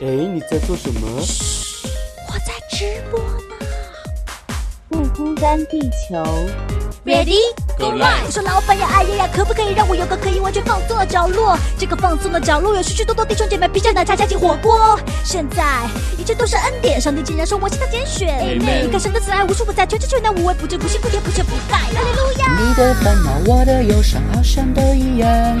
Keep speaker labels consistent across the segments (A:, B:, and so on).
A: 哎，你在做什么？
B: 我在直播呢。
C: 不孤单，地球。
B: Ready
A: Go live
B: 我说老板呀，哎呀呀，可不可以让我有个可以完全放松的角落？这个放松的角落有许许多多弟兄姐妹披着奶茶加进火锅。现在一切都是恩典，上帝竟然说我是他拣选。你看神的慈爱无处不在，全知全能无微不至，不辛不甜不缺不败。哈利路亚。
D: 你的烦恼，我的忧伤，好像都一样。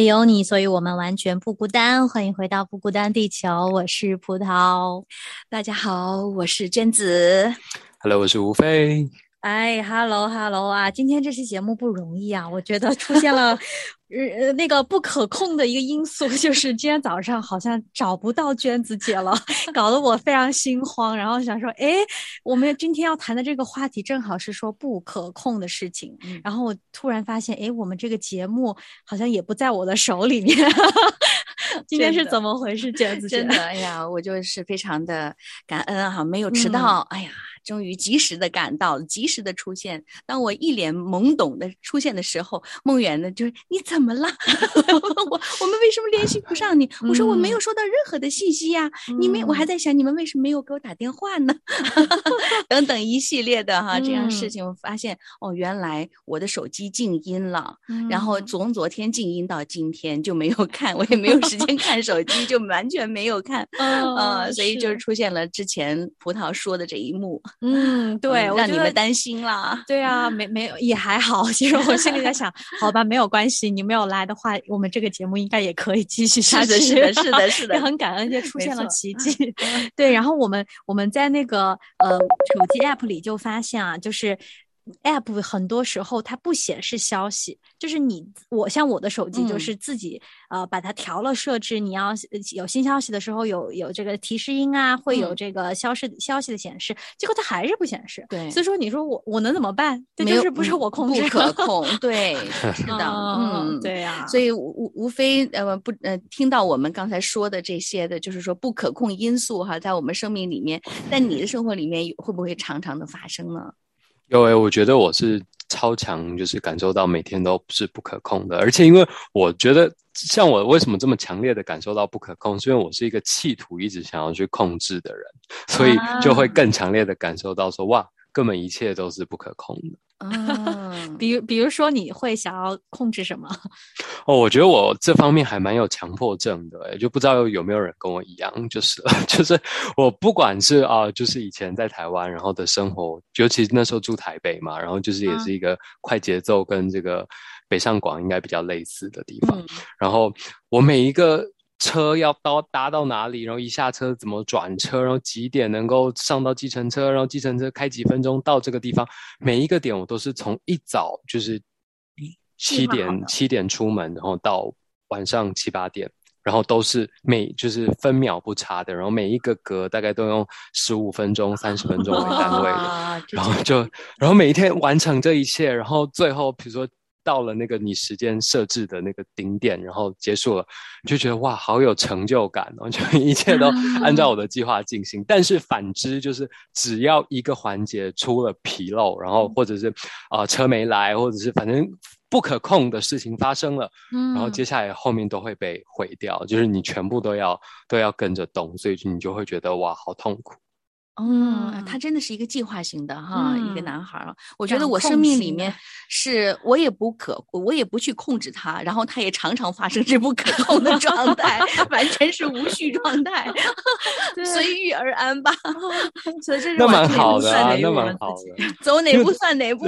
B: 为有你，所以我们完全不孤单。欢迎回到不孤单地球，我是葡萄。
E: 大家好，我是娟子。
A: Hello，我是吴飞。
B: 哎，hello hello 啊！今天这期节目不容易啊，我觉得出现了呃呃那个不可控的一个因素，就是今天早上好像找不到娟子姐了，搞得我非常心慌。然后想说，哎，我们今天要谈的这个话题正好是说不可控的事情。然后我突然发现，哎，我们这个节目好像也不在我的手里面。今天是怎么回事，娟子姐？
E: 真的，哎呀，我就是非常的感恩哈，没有迟到，哎呀，终于及时的赶到了，及时的出现。当我一脸懵懂的出现的时候，梦圆呢就是你怎么了？我我们为什么联系不上你？我说我没有收到任何的信息呀、你们我还在想你们为什么没有给我打电话呢？等等一系列的哈这样
B: 嗯
E: 事情，我发现哦，原来我的手机静音了。然
B: 嗯
E: 后从昨天静音到今天就没有看，我也没有时间看手机，就完全没有看，
B: 嗯
E: 呃，所以就是出现了之前葡萄说的这一幕，
B: 嗯，对，
E: 嗯让你们担心啦。
B: 对啊，没没有也还好。其实我心里在想，好吧，没有关系，你没有来的话，我们这个节目应该也可以继续下去。
E: 是的，是的，是的，是的
B: 也，很感恩，就出现了奇迹。对，然后我们我们在那个呃手机 app 里就发现啊，就是 app 很多时候它不显示消息，就是你我像我的手机就
E: 嗯
B: 是自己、呃把它调了设置，你要呃有新消息的时候有有这个提示音啊，会有
E: 嗯
B: 这个消息消息的显示，结果它还是不显示。
E: 对
B: 所以说你说我我能怎么办？就是不是
E: 嗯
B: 我控制
E: 不可 控，对，是的，
B: 嗯，
E: 嗯，。
B: 对呀、
E: 所以无无无非呃不呃听到我们刚才说的这些的，就是说不可控因素哈，在我们生命里面，在你的生活里面会不会常常的发生呢？
A: 有诶，我觉得我是超强，就是感受到每天都是不可控的，而且因为我觉得，像我为什么这么强烈的感受到不可控，是因为我是一个企图一直想要去控制的人，所以就会更强烈的感受到说，哇，根本一切都是不可控的。
E: 嗯，
B: 比如比如说你会想要控制什么？
A: 哦，我觉得我这方面还蛮有强迫症的，诶就不知道有没有人跟我一样，就是 就是我不管是啊、就是以前在台湾然后的生活，尤其那时候住台北嘛，然后就是也
B: 嗯。
A: 是一个快节奏跟这个北上广应该比较类似的地方，
E: 嗯。
A: 然后我每一个车要到搭到哪里，然后一下车怎么转车，然后几点能够上到计程车，然后计程车开几分钟到这个地方，每一个点我都是从一早就是七点
B: 的
A: 七点出门，然后到晚上七八点。然后都是每就是分秒不差的，然后每一个格大概都用十五分钟、三十分钟为单位的，然后就，然后每一天完成这一切，然后最后比如说到了那个你时间设置的那个顶点，然后结束了，你就觉得哇，好有成就感哦，就 一切都按照我的计划进行。但是反之，就是只要一个环节出了纰漏，然后或者是啊、呃车没来，或者是反正不可控的事情发生了，
B: 嗯
A: 然后接下来后面都会被毁掉，就是你全部都要都要跟着动，所以你就会觉得哇，好痛苦。
E: 嗯，他真的是一个计划型的哈，一个
B: 嗯
E: 男孩儿。我觉得我生命里面是我也不可，我也不去控制他，然后他也常常发生这不可控的状态，完全是无序状态，随遇而安吧。所以这 是
A: 那蛮好的啊，那蛮好的。
E: 走哪步算哪步。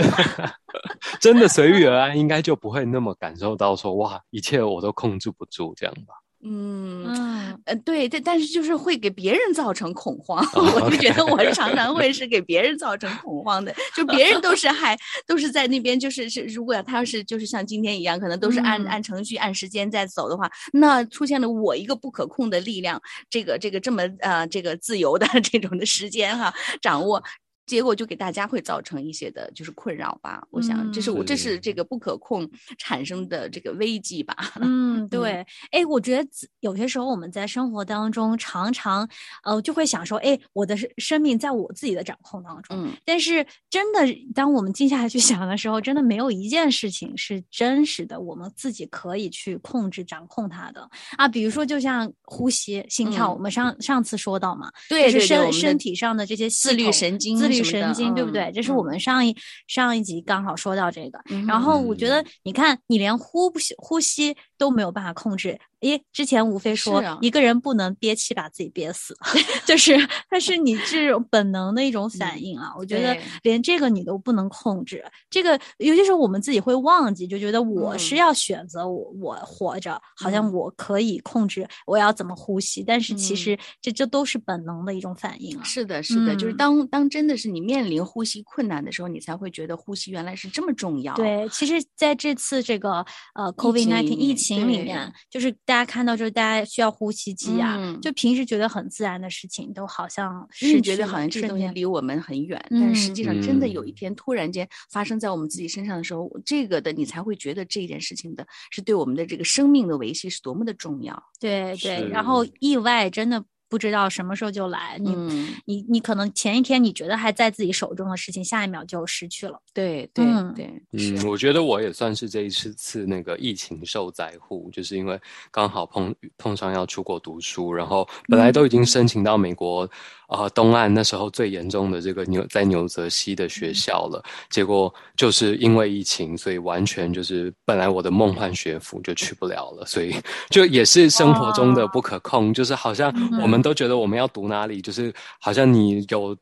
A: 真的随遇而安，应该就不会那么感受到说哇，一切我都控制不住这样吧。
E: 嗯
B: 嗯，
E: 呃，对，但但是就是会给别人造成恐慌，
A: 哦
E: 我就觉得我常常会是给别人造成恐慌的，就别人都是还都是在那边，就是是，如果他要是就是像今天一样，可能都是按、
B: 嗯
E: 按程序按时间在走的话，那出现了我一个不可控的力量，这个这个这么呃这个自由的 这种的时间哈掌握。结果就给大家会造成一些的，就是困扰吧。我想，这是我这
A: 是
E: 是这个不可控产生的这个危机吧。
B: 嗯，对，哎，我觉得有些时候我们在生活当中常常，呃，就会想说，哎，我的生生命在我自己的掌控当中。
E: 嗯
B: 但是真的，当我们静下来去 想的时候，真的没有一件事情是真实的，我们自己可以去控制、掌控它的啊。比如说，就像呼吸、心跳，
E: 嗯
B: 我们上上次说到嘛，
E: 对对对，
B: 就是身身体上的这些
E: 自律神经
B: 自神经，对不对？
E: 嗯
B: 这是我们上一上一集刚好说到这个。然后我觉
A: 嗯
B: 得，你看，你连呼不吸呼吸都没有办法控制。诶，之前无非说，
E: 啊
B: 一个人不能憋气把自己憋死，就是它是你这种本能的一种反应啊。我觉得连这个你都不能控制，这个有些时候我们自己会忘记，就觉得我是
E: 嗯
B: 要选择我、我活着，好像
E: 嗯
B: 我可以控制我要怎么呼吸，但是其
E: 嗯
B: 实这这都是本能的一种反应啊。
E: 是的，是的，就是
B: 嗯
E: 当当真的是你面临呼吸困难的时候，你才会觉得呼吸原来是这么重要。，
B: 对，其实在这次这个呃 COVID
E: 情
B: nineteen
E: 里面
B: 疫情里
E: 对。
B: 面，就是大家看到，就是大家需要呼吸机啊，
E: 嗯。
B: 就平时觉得很自然的事情，都好像
E: 因为
B: 失去了
E: 你觉得好像这东西离我们很远，但是实
B: 嗯
E: 际上真的有一
A: 嗯
E: 天突然间发生在我们自己身上的时候，这个的你才会觉得这件事情的是对我们的这个生命的维系是多么的重要。
B: 对对，然后意外真的不知道什么时候就来，你、
E: 嗯，
B: 你你可能前一天你觉得还在自己手中的事情，下一秒就失去了。
E: 对对
B: 嗯
E: 对，
A: 嗯，我觉得我也算是这一次次那个疫情受灾户，就是因为刚好碰碰上要出国读书，然后本来都已经申请到美国，呃东岸那时候最严重的这个纽在纽泽西的学校了，结果就是因为疫情，所以完全就是本来我的梦幻学府就去不了了，所以 就也是生活中的不可控，就是好像我们都觉得我们要读哪里，就是好像你有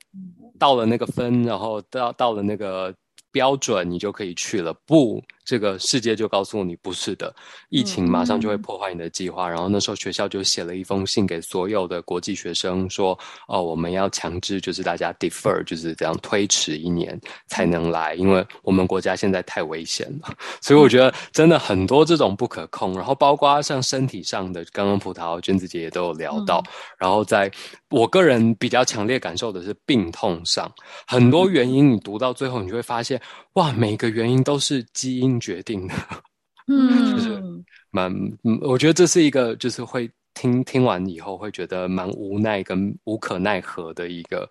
A: 到了那个分，然后到到了那个。标准你就可以去了，不，这个世界就告诉你不是的，疫情马上就会破坏你的计划。然后那时候学校就写了一封信给所有的国际学生，说，哦，我们要强制就是大家 defer，就是这样推迟一年才能来，因为我们国家现在太危险了。所以我觉得真的很多这种不可控，然后包括像身体上的，刚刚葡萄娟子姐也都有聊到，然后在我个人比较强烈感受的是病痛上，很多原因你读到最后，你就会发现，哇，每个原因都是基因决定的，
B: 嗯
A: 就是蛮，嗯我觉得这是一个就是会。听听完以后会觉得蛮无奈跟无可奈何的一个、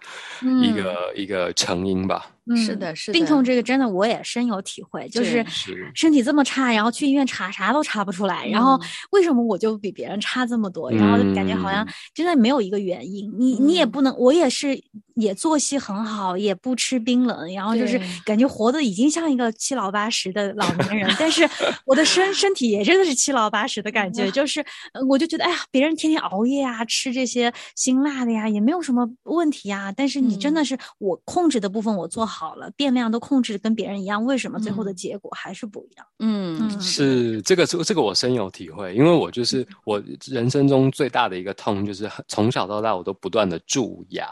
A: 一个一个成因吧。
E: 是
B: 嗯
E: 的是的
B: 病痛这个真的我也深有体会，就是身体这么差，然后去医院查啥都查不出来，然后
E: 嗯。
B: 为什么我就比别人差这么多？然后就感觉好像
A: 嗯。
B: 真的没有一个原因，你你也
E: 嗯。
B: 不能，我也是也作息很好，也不吃冰冷，然后就是感觉活的已经像一个七老八十的老年人，但是 我的身身体也真的是七老八十的感觉，就是呃我就觉得哎呀，别人天天熬夜啊，吃这些辛辣的呀，也没有什么问题啊，但是你真的
E: 嗯
B: 是我控制的部分我做好了，变量都控制得跟别人一样，为什么最后的
E: 嗯。
B: 结果还是不一样？
E: 嗯
B: 嗯。
A: 是。这个是这个我深有体会，因为我就是我人生中最大的一个痛，就是从小到大我都不断的蛀牙，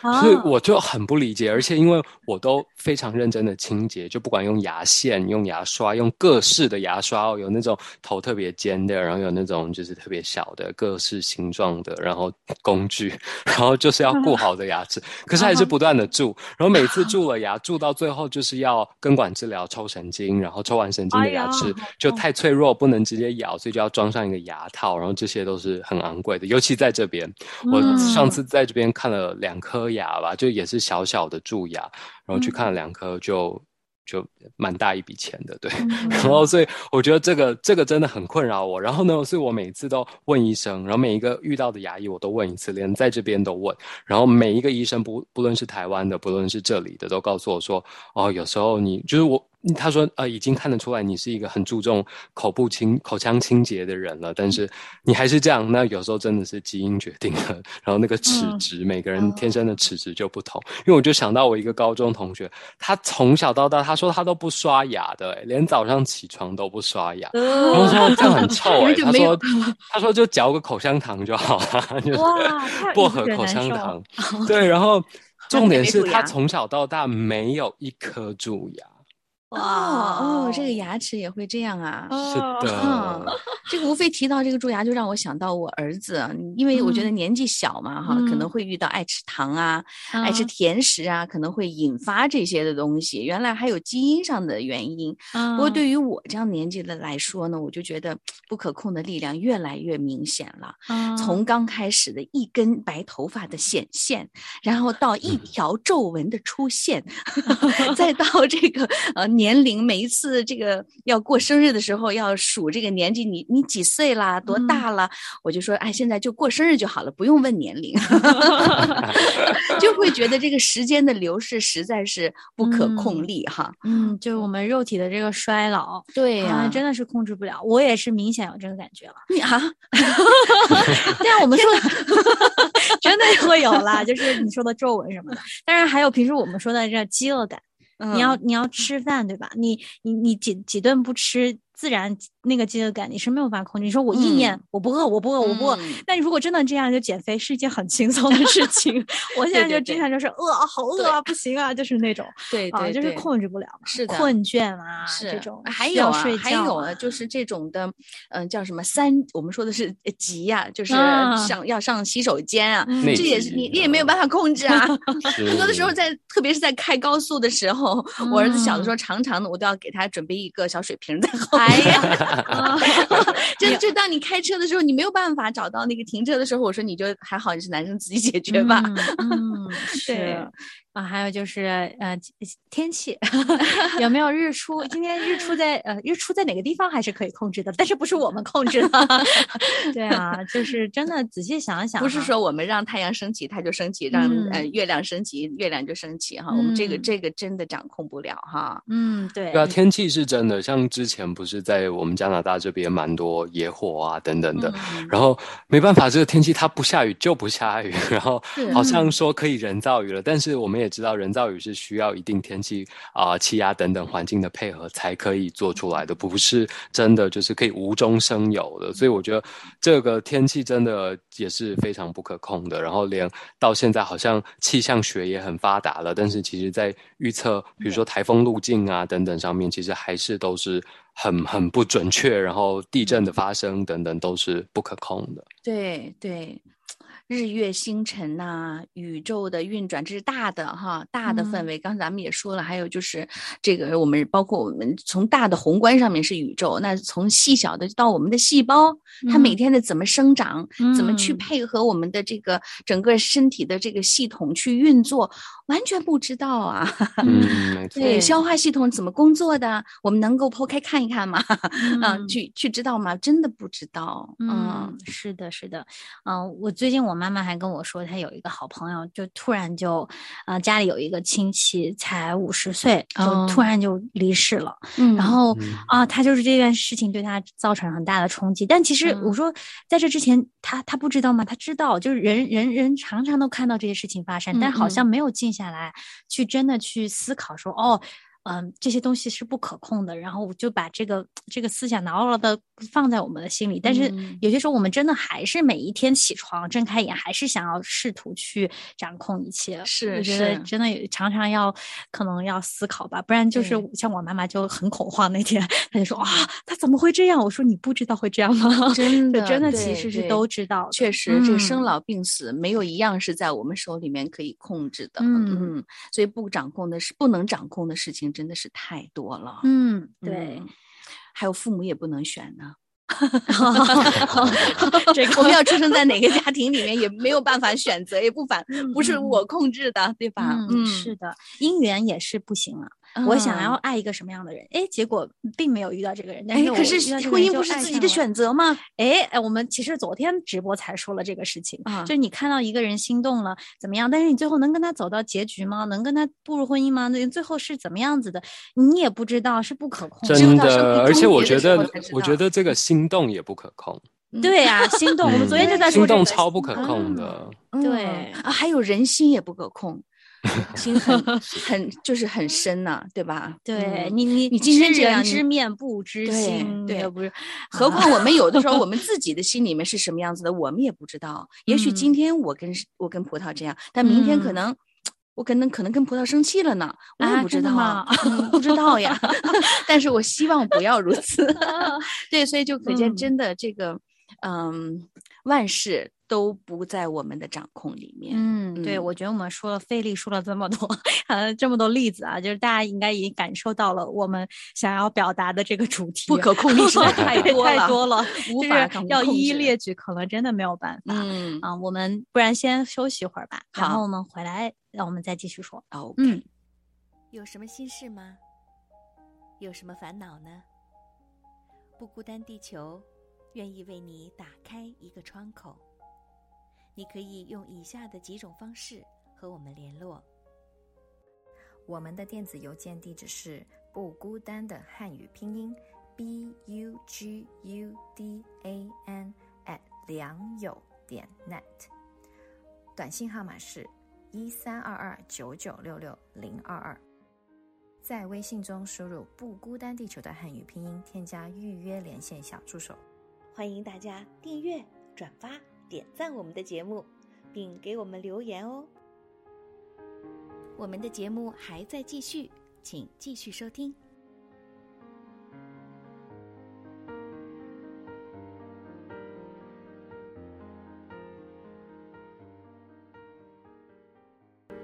A: 所以
B: 啊
A: 我就很不理解，而且因为我都非常认真的清洁，就不管用牙线、用牙刷、用各式的牙刷哦，有那种头特别尖的，然后有那种就是特别小的各式形状的，然后工具，然后就是要顾好的牙齿，可是还是不断的蛀，然后每次蛀了牙，蛀到最后就是要根管治疗抽神经，然后抽完神经的牙齿
B: 好
A: 就太脆弱，不能直接咬，所以就要装上一个牙套，然后这些都是很昂贵的，尤其在这边，我
B: 嗯
A: 上次在这边看了两颗牙吧，就也是小小的蛀牙，然后去看了两颗就。就蛮大一笔钱的，对，
B: 嗯
A: 然后所以我觉得这个这个真的很困扰我。然后呢，所以我每次都问医生，然后每一个遇到的牙医我都问一次，连在这边都问。然后每一个医生不不论是台湾的，不论是这里的，都告诉我说，哦，有时候你就是我他说呃已经看得出来你是一个很注重口部清口腔清洁的人了，但是你还是这样，那有时候真的是基因决定的。然后那个齿质，每个人天生的齿质就不同。因为我就想到我一个高中同学，他从小到大他说他都不刷牙的，连早上起床都不刷牙。然后说这样很臭 哎，他说他说就嚼个口香糖就好了，就薄荷口香糖。对，然后重点是他从小到大没有一颗蛀牙。
E: 哦哦，这个牙齿也会这样啊？
A: 是的，
E: 这个无非提到这个蛀牙，就让我想到我儿子，因为我觉得年纪小嘛，哈，可能会遇到爱吃糖啊、爱吃甜食啊，可能会引发这些的东西。原来还有基因上的原因。不过对于我这样年纪的来说呢，我就觉得不可控的力量越来越明显了。从刚开始的一根白头发的显现，然后到一条皱纹的出现，再到这个呃。年龄每一次这个要过生日的时候要数这个年纪，你你几岁啦？多大了？我就说，哎，现在就过生日就好了，不用问年龄，就会觉得这个时间的流逝实在是不可控力哈。
B: 嗯，就是我们肉体的这个衰老，
E: 对呀，
B: 真的是控制不了。我也是明显有这个感觉了。
E: 你啊，
B: 对啊，我们说真的会有啦，就是你说的皱纹什么的。当然还有平时我们说的这饥饿感，你要你要吃饭对吧？你你你几几顿不吃，自然。那个饥饿感你是没有办法控制。你说我意念我不饿，我不饿，我不饿。那你如果真的这样，就减肥是一件很轻松的事情。我现在就经常就是饿，好饿啊，不行啊，就是那种，
E: 对对，
B: 就是控制不了，
E: 是的，
B: 困倦啊，
E: 是
B: 这种。
E: 还有啊，还有啊，就是这种的，嗯，叫什么三？我们说的是急呀，就是上要上洗手间啊，这也是你你也没有办法控制啊。很多的时候在，特别是在开高速的时候，我儿子小的时候，常常的我都要给他准备一个小水瓶在后面。啊，就就当你开车的时候，你没有办法找到那个停车的时候，我说你就还好，你是男生自己解决吧。
B: 嗯，对。啊，还有就是呃，天气 有没有日出？今天日出在呃，日出在哪个地方还是可以控制的，但是不是我们控制的。对啊，就是真的仔细想想，
E: 不是说我们让太阳升起它就升起，让呃月亮升起月亮就升起哈。我们这个这个真的掌控不了哈。
B: 嗯，对。
A: 对啊，天气是真的，像之前不是在我们加拿大这边蛮多野火啊等等的，然后没办法，这个天气它不下雨就不下雨，然后好像说可以人造雨了，但是我们也。知道人造雨是需要一定天气啊、气压等等环境的配合才可以做出来的，不是真的就是可以无中生有的。所以我觉得这个天气真的也是非常不可控的。然后连到现在好像气象学也很发达了，但是其实在预测，比如说台风路径啊等等上面，其实还是都是很很不准确。然后地震的发生等等都是不可控的。
E: 对对。日月星辰呐，宇宙的运转，这是大的哈，大的氛围。刚才咱们也说了，还有就是这个，我们包括我们从大的宏观上面是宇宙，那从细小的到我们的细胞，它每天的怎么生长，怎么去配合我们的这个整个身体的这个系统去运作，完全不知道啊。
A: 嗯，
E: 对，消化系统怎么工作的，我们能够剖开看一看吗？啊，去去知道吗？真的不知道。
B: 嗯，是的，是的。嗯，我最近我。妈妈还跟我说，她有一个好朋友，就突然就，啊，家里有一个亲戚才五十岁，就突然就离世了。嗯，然后啊，他就是这件事情对他造成很大的冲击。但其实我说，在这之前，他他不知道吗？他知道，就是人人人常常都看到这些事情发生，但好像没有静下来去真的去思考说，哦。嗯，这些东西是不可控的，然后我就把这个这个思想牢牢的放在我们的心里。但是有些时候，我们真的还是每一天起床睁开眼，还是想要试图去掌控一切。
E: 是，
B: 我觉得真的常常要可能要思考吧，不然就是像我妈妈就很恐慌那天，她就说啊，她怎么会这样？我说你不知道会这样吗？
E: 真的，
B: 真的其实是都知道。
E: 确实，这个生老病死没有一样是在我们手里面可以控制的。嗯嗯，所以不掌控的是不能掌控的事情。真的是太多了，
B: 嗯，对，
E: 还有父母也不能选呢。这个我们要出生在哪个家庭里面也没有办法选择，也不反不是我控制的，对吧？
B: 嗯，是的，姻缘也是不行了。我想要
E: 嗯
B: 爱一个什么样的人，哎，结果并没有遇到这个人，但
E: 哎，可是婚姻不是自己的选择吗？
B: 哎哎，我们其实昨天直播才说了这个事情，
E: 啊
B: 就是你看到一个人心动了怎么样，但是你最后能跟他走到结局吗？能跟他步入婚姻吗？那最后是怎么样子的，你也不知道，是不可控的。
A: 真的，而且我觉得我觉得这个心动也不可控，
B: 对呀、心动，我们昨天就在说
A: 心动超不可控的。
B: 对
E: 嗯啊，还有人心也不可控，心 很很就是很深呐、对吧？嗯
B: 对你，你
E: 你今天
B: 知
E: 这样
B: 知面不知心，
E: 对
B: 也不是。
E: 何况我们有的时候，我 们自己的心里面是什么样子的，我们也不知道。也许今天我跟我跟葡萄这样，但明天可
B: 嗯
E: 能。我可能可能跟葡萄生气了呢，我不知道啊
B: 吗，
E: 嗯不知道呀。但是我希望不要如此。对，所以就可见
B: 嗯
E: 真的这个，嗯，万事都不在我们的掌控里面。
B: 嗯，对，
E: 嗯
B: 我觉得我们说了费力说了这么多，呃，这么多例子啊，就是大家应该已经感受到了我们想要表达的这个主题，
E: 不可控力实在太多了
B: 太多了，
E: 无法
B: 要一一列举，可能真的没有办法。
E: 嗯，
B: 啊，我们不然先休息一会儿吧，然
E: 好
B: 后我们回来，让我们再继续说。
E: 哦，
B: 嗯，
F: 有什么心事吗？有什么烦恼呢？不孤单，地球愿意为你打开一个窗口。你可以用以下的几种方式和我们联络：
G: 我们的电子邮件地址是不孤单的汉语拼音 b u g u d a n at 良友点 net，短信号码是一三二二九九六六零二二。在微信中输入“不孤单地球”的汉语拼音，添加预约连线小助手。
F: 欢迎大家订阅、转发、点赞我们的节目，并给我们留言哦。我们的节目还在继续，请继续收听。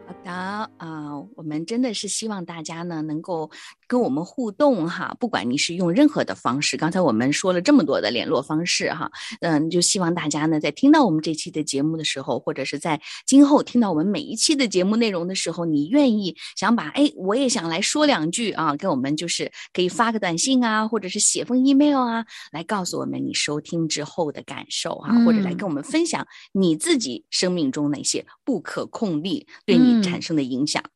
E: 好的啊、我们真的是希望大家呢能够跟我们互动哈，不管你是用任何的方式，刚才我们说了这么多的联络方式哈，嗯，就希望大家呢在听到我们这期的节目的时候，或者是在今后听到我们每一期的节目内容的时候，你愿意想把哎，我也想来说两句啊，跟我们就是可以发个短信啊，或者是写封 email 啊，来告诉我们你收听之后的感受哈、或者来跟我们分享你自己生命中哪些不可控力对你
B: 嗯
E: 产生的影响。
B: 嗯，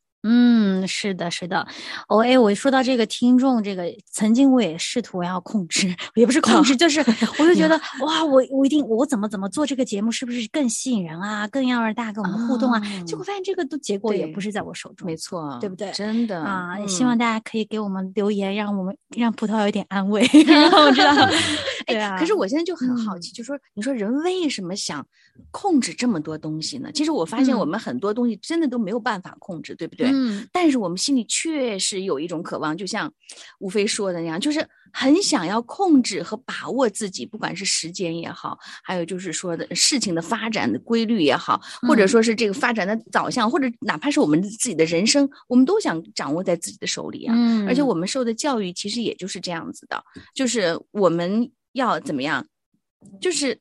B: 是的，是的。哦，哎，我说到这个听众，这个曾经我也试图要控制，也不是控制，就是我就觉得哇，我我一定我怎么怎么做这个节目，是不是更吸引人啊，更要让大家跟我们互动啊？结果发现这个都结果也不是在我手中，
E: 没错，
B: 对不对
E: 真的
B: 啊，希望大家可以给我们留言，让我们让葡萄有一点安慰 让我知道。对啊，
E: 可是我现在就很好
B: 嗯
E: 奇，就说你说人为什么想控制这么多东西呢？其实我发现我
B: 嗯
E: 们很多东西真的都没有办法控制，对不对？
B: 嗯。
E: 但是我们心里确实有一种渴望，就像吴飞说的那样，就是很想要控制和把握自己，不管是时间也好，还有就是说的事情的发展的规律也好，或者
B: 嗯。
E: 说是这个发展的导向，或者哪怕是我们自己的人生，我们都想掌握在自己的手里啊。
B: 嗯，
E: 而且我们受的教育其实也就是这样子的，就是我们要怎么样，就是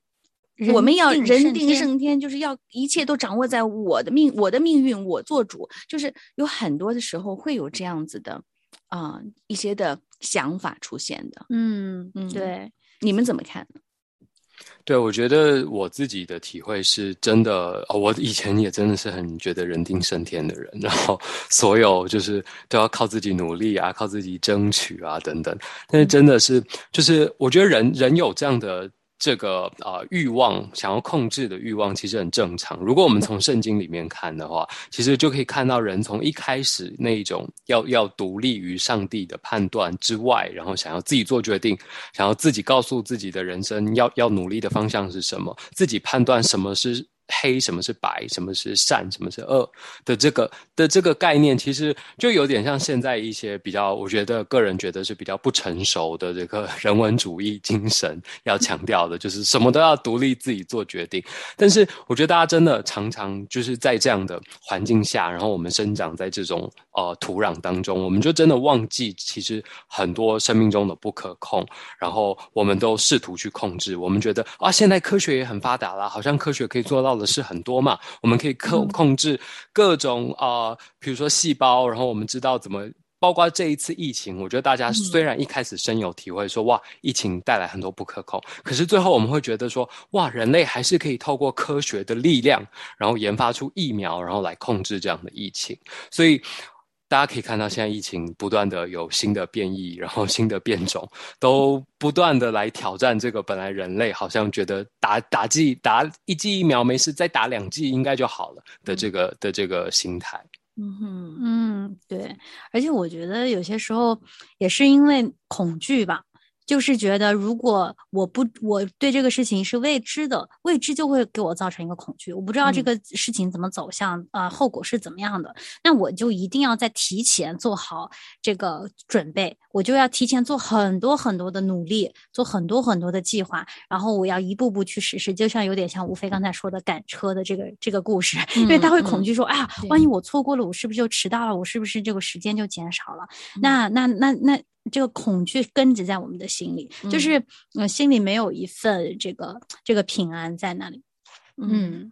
E: 我们要人定
B: 胜天，
E: 就是要一切都掌握在我的命，我的命运我做主。就是有很多的时候会有这样子的啊、一些的想法出现的，
B: 嗯
E: 嗯
B: 对，
E: 你们怎么看呢？
A: 对，我觉得我自己的体会是真的，哦、我以前也真的是很觉得人定胜天的人，然后所有就是都要靠自己努力啊，靠自己争取啊等等。但是真的是，就是我觉得人人有这样的。这个啊、欲望，想要控制的欲望，其实很正常。如果我们从圣经里面看的话，其实就可以看到人从一开始那一种要要独立于上帝的判断之外，然后想要自己做决定，想要自己告诉自己的人生要要努力的方向是什么，自己判断什么是黑，什么是白，什么是善，什么是恶的这个的这个概念，其实就有点像现在一些比较，我觉得个人觉得是比较不成熟的这个人文主义精神要强调的，就是什么都要独立自己做决定。但是我觉得大家真的常常就是在这样的环境下，然后我们生长在这种呃土壤当中，我们就真的忘记其实很多生命中的不可控，然后我们都试图去控制。我们觉得啊，现在科学也很发达啦，好像科学可以做到的是很多嘛，我们可以控控制各种啊、呃比如说细胞，然后我们知道怎么。包括这一次疫情，我觉得大家虽然一开始深有体会说，哇，疫情带来很多不可控，可是最后我们会觉得说，哇，人类还是可以透过科学的力量，然后研发出疫苗，然后来控制这样的疫情。所以大家可以看到，现在疫情不断的有新的变异，然后新的变种，都不断的来挑战这个本来人类好像觉得打打剂打一剂疫苗没事，再打两剂应该就好了的这个的这个心态。
E: 嗯哼，
B: 嗯，对，而且我觉得有些时候也是因为恐惧吧，就是觉得如果我不我对这个事情是未知的，未知就会给我造成一个恐惧，我不知道这
E: 嗯。
B: 个事情怎么走向，呃，后果是怎么样的，那我就一定要在提前做好这个准备，我就要提前做很多很多的努力，做很多很多的计划，然后我要一步步去实施，就像有点像吴飞刚才说的赶车的这个这个故事，因为他会恐惧说，哎呀，万一我错过了，我是不是就迟到了？我是不是这个时间就减少了？那那那那这个恐惧根植在我们的心里，就是呃心里没有一份这个这个平安在那里。嗯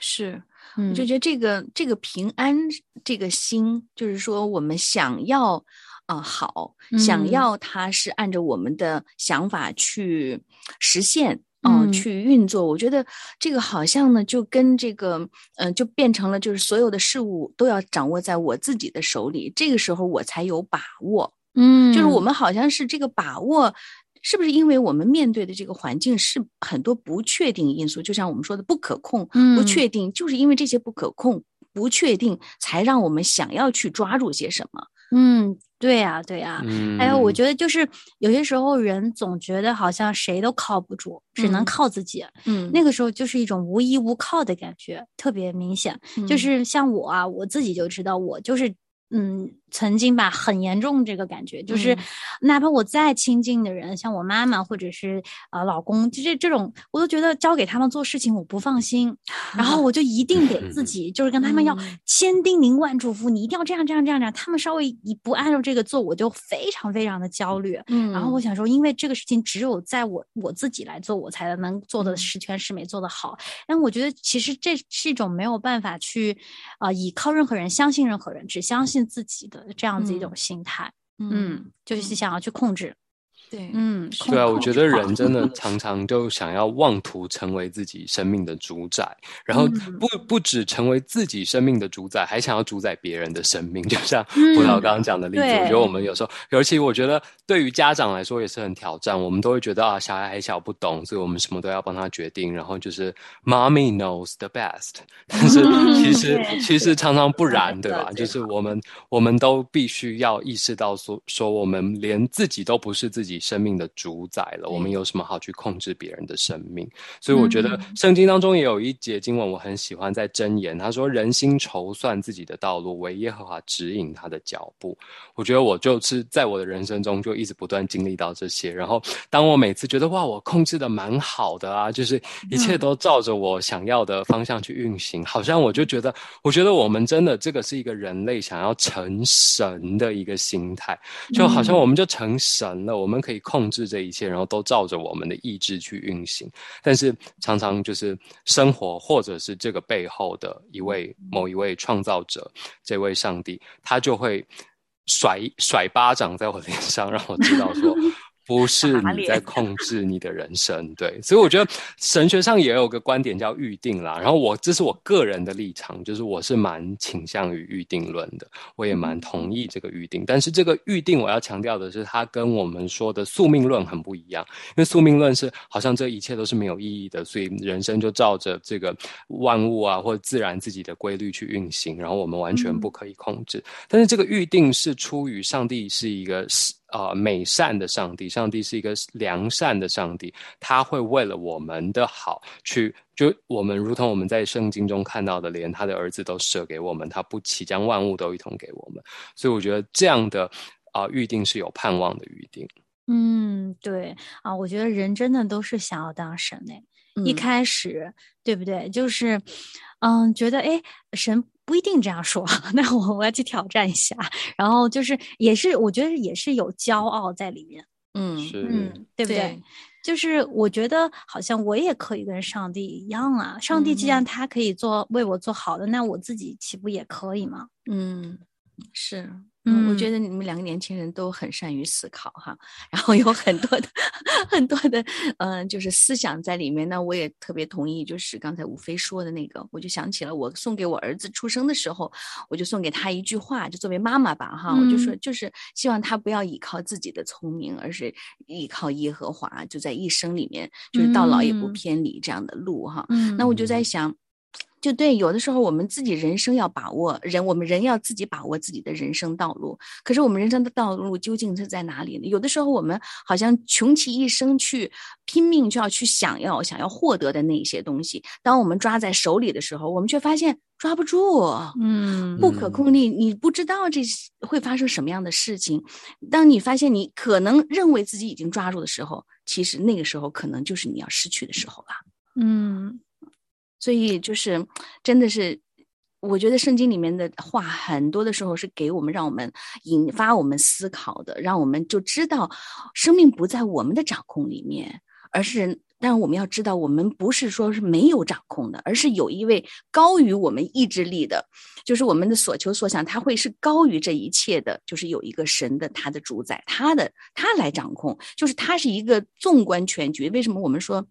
E: 是。
B: 嗯，
E: 我就觉得这个这个平安这个心，就是说我们想要啊、呃好，想
B: 嗯
E: 要它是按照我们的想法去实现。哦，
B: 嗯
E: 去运作，我觉得这个好像呢，就跟这个，嗯、就变成了，就是所有的事物都要掌握在我自己的手里，这个时候我才有把握。
B: 嗯，
E: 就是我们好像是这个把握，是不是因为我们面对的这个环境是很多不确定因素，就像我们说的不可控、不
B: 嗯
E: 确定，就是因为这些不可控、不确定，才让我们想要去抓住些什么。
B: 嗯，对呀、对呀、
A: 嗯，
B: 还有，我觉得就是有些时候人总觉得好像谁都靠不住，只能
E: 嗯。
B: 靠自己。
E: 嗯。
B: 那个时候就是一种无依无靠的感觉，特别明显。就
E: 嗯。
B: 是像我啊，我自己就知道，我就是嗯，曾经吧，很严重这个感觉，就是
E: 嗯
B: 哪怕我再亲近的人，像我妈妈或者是呃老公，就这这种，我都觉得交给他们做事情我不放心，然后我就一定得自己就是跟他们要
E: 嗯。
B: 千叮咛万嘱咐，你一定要这样这样这样这样，他们稍微一不按照这个做，我就非常非常的焦虑。
E: 嗯。
B: 然后我想说，因为这个事情只有在我我自己来做，我才能做的
E: 嗯。
B: 十全十美，做得好。但我觉得其实这是一种没有办法去啊、依靠任何人、相信任何人，只相信自己的这样子一种心态。嗯，就是想要去控制。
E: 对，
B: 嗯，
A: 对啊，我觉得人真的 常常就想要妄图成为自己生命的主宰，然后
B: 嗯
A: 不不止成为自己生命的主宰，还想要主宰别人的生命。就像
B: 嗯
A: 葡萄刚刚讲的例子，我觉得我们有时候，尤其我觉得对于家长来说也是很挑战。我们都会觉得啊，小孩还小不懂，所以我们什么都要帮他决定，然后就是 mommy knows the best。但是其实
B: 对
A: 其实常常不然，对吧？就是我们我们都必须要意识到说说我们连自己都不是自己生命的主宰了，我们有什么好去控制别人的生命？所以我觉得圣经当中也有一节经文我很喜欢，在箴言，他说：“人心筹算自己的道路，唯耶和华指引他的脚步。”我觉得我就是在我的人生中就一直不断经历到这些，然后当我每次觉得哇，我控制的蛮好的啊，就是一切都照着我想要的方向去运行，好像我就觉得，我觉得我们真的这个是一个人类想要成神的一个心态，就好像我们就成神了，我们可以控制这一切，然后都照着我们的意志去运行。但是常常就是生活，或者是这个背后的一位某一位创造者，这位上帝，他就会甩甩巴掌在我脸上，让我知道说。不是你在 控制你的人生，对，所以我觉得神学上也有个观点叫预定啦。然后我这是我个人的立场，就是我是蛮倾向于预定论的，我也蛮同意这个预定。但是这个预定我要强调的是，它跟我们说的宿命论很不一样，因为宿命论是好像这一切都是没有意义的，所以人生就照着这个万物啊或者自然自己的规律去运行，然后我们完全不可以控制。但是这个预定是出于上帝是一个呃美善的上帝，上帝是一个良善的上帝，他会为了我们的好去，就我们如同我们在圣经中看到的，连他的儿子都舍给我们，他不岂将万物都一同给我们？所以我觉得这样的啊、呃预定是有盼望的预定。
B: 嗯，对啊，我觉得人真的都是想要当神诶。一
E: 嗯
B: 开始，对不对？就是，嗯，觉得哎，神不一定这样说，那我我要去挑战一下。然后就是，也是我觉得也是有骄傲在里面，
E: 嗯
A: 是，
B: 嗯，对不对？
E: 对
B: 就是我觉得好像我也可以跟上帝一样啊。上帝既然
E: 嗯
B: 他可以做为我做好的，那我自己岂不也可以吗？
E: 嗯是。嗯，我觉
B: 嗯
E: 得你们两个年轻人都很善于思考哈，然后有很多的很多的嗯、就是思想在里面。那我也特别同意，就是刚才吴飞说的那个，我就想起了我送给我儿子出生的时候，我就送给他一句话，就作为妈妈吧哈，我就说
B: 嗯
E: 就是希望他不要依靠自己的聪明，而是依靠耶和华，就在一生里面就是到老也不
B: 嗯
E: 偏离这样的路哈。
B: 嗯
E: 那我就在想，就对，有的时候我们自己人生要把握，人我们人要自己把握自己的人生道路。可是我们人生的道路究竟是在哪里呢？有的时候我们好像穷其一生去拼命就要去想要想要获得的那一些东西，当我们抓在手里的时候，我们却发现抓不住。
B: 嗯
E: 不可控力，你不知道这会发生什么样的事情。当你发现你可能认为自己已经抓住的时候，其实那个时候可能就是你要失去的时候了。
B: 嗯
E: 所以就是真的是，我觉得圣经里面的话很多的时候是给我们让我们引发我们思考的，让我们就知道生命不在我们的掌控里面，而是。但是我们要知道，我们不是说是没有掌控的，而是有一位高于我们意志力的，就是我们的所求所想，他会是高于这一切的，就是有一个神的他的主宰，他的他来掌控，就是他是一个纵观全局。为什么我们说？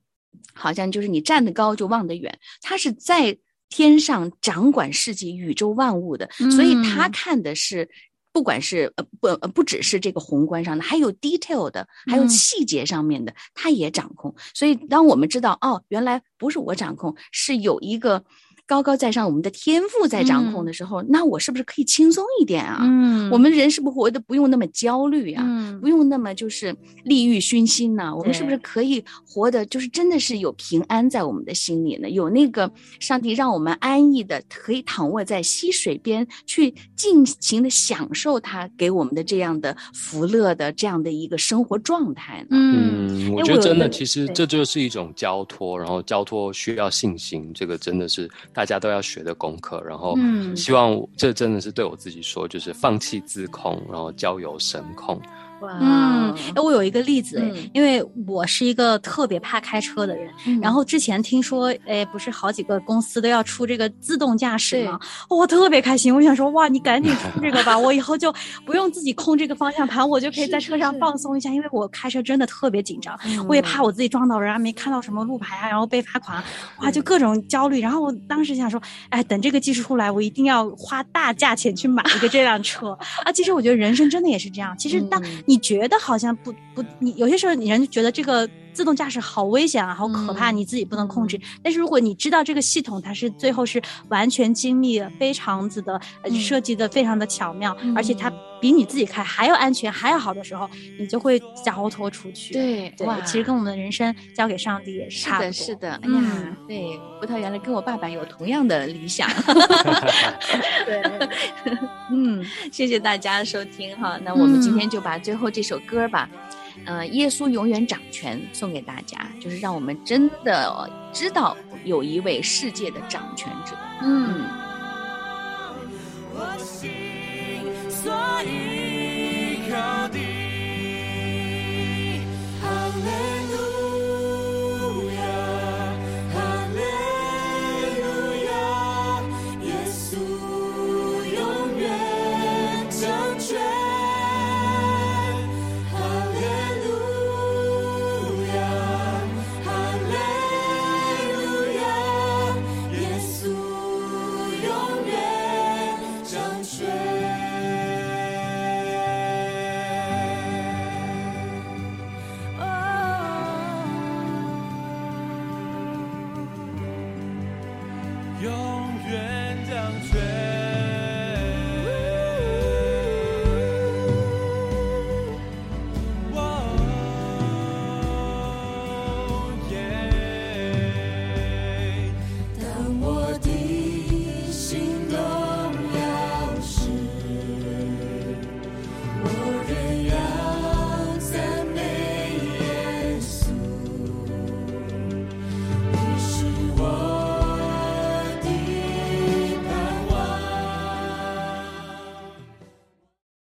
E: 好像就是你站得高就望得远，他是在天上掌管世界、宇宙万物的，所以他
B: 嗯
E: 看的是。不管是呃不呃不只是这个宏观上的，还有 detail 的，还有
B: 嗯
E: 细节上面的，他也掌控。所以当我们知道哦，原来不是我掌控，是有一个高高在上我们的天赋在掌控
B: 嗯。
E: 的时候，那我是不是可以轻松一点啊？
B: 嗯，
E: 我们人是不是活得不用那么焦虑啊、
B: 嗯。
E: 不用那么就是利欲熏心呐、我们是不是可以活得就是真的是有平安在我们的心里呢？有那个上帝让我们安逸的，可以躺卧在溪水边，去尽情的享受他给我们的这样的福乐的这样的一个生活状态呢？
B: 嗯。
A: 嗯，我觉得真的，其实这就是一种交托，然后交托需要信心，这个真的是大家都要学的功课。然后
B: 嗯
A: 希望这真的是对我自己说，就是放弃自控，然后交由神控。
E: 哇
B: 嗯，哎，我有一个例子，因为我是一个特别怕开车的人，
E: 嗯
B: 然后之前听说，哎，不是好几个公司都要出这个自动驾驶吗？哦我特别开心，我想说，哇，你赶紧出这个吧，我以后就不用自己控这个方向盘，我就可以在车上放松一下，因为我开车真的特别紧张，我也怕我自己撞到人啊，没看到什么路牌啊，然后被罚款，哇，就各种焦虑。然后我当时想说，哎，等这个技术出来，我一定要花大价钱去买一个这辆车啊。其实我觉得人生真的也是这样，其实当
E: 嗯
B: 你觉得好像不不，你有些时候你人就觉得这个自动驾驶好危险啊，好可怕，
E: 嗯
B: 你自己不能控制。但是如果你知道这个系统它是最后是完全精密的，非常子的、设计的非常的巧妙，
E: 嗯
B: 而且它比你自己开还要安全还要好的时候，你就会交托出去。
E: 对
B: 对
E: 哇，
B: 其实跟我们的人生交给上帝也是差不多。
E: 是的，哎呀
B: 嗯，
E: 对，葡萄原来跟我爸爸有同样的理想。
B: 对，嗯，
E: 谢谢大家收听哈，那我们今天就把最后这首歌吧，呃，耶稣永远掌权送给大家，就是让我们真的知道有一位世界的掌权者。
B: 嗯。
H: 我心所靠，